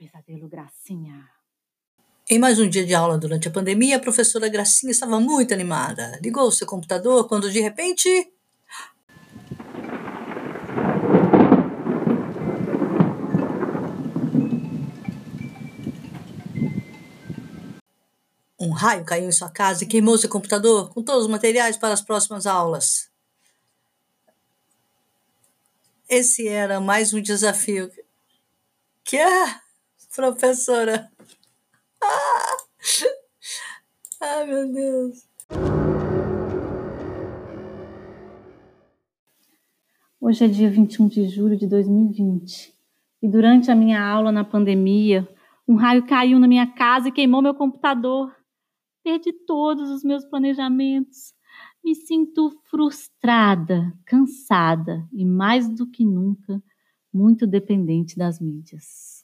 pesadelo, Gracinha. Em mais um dia de aula durante a pandemia, a professora Gracinha estava muito animada. Ligou o seu computador quando de repente. Um raio caiu em sua casa e queimou seu computador com todos os materiais para as próximas aulas. Esse era mais um desafio. Que é, professora? Ah! Ai, meu Deus. Hoje é dia 21 de julho de 2020 e durante a minha aula na pandemia, um raio caiu na minha casa e queimou meu computador. Perdi todos os meus planejamentos. Me sinto frustrada, cansada e, mais do que nunca, muito dependente das mídias.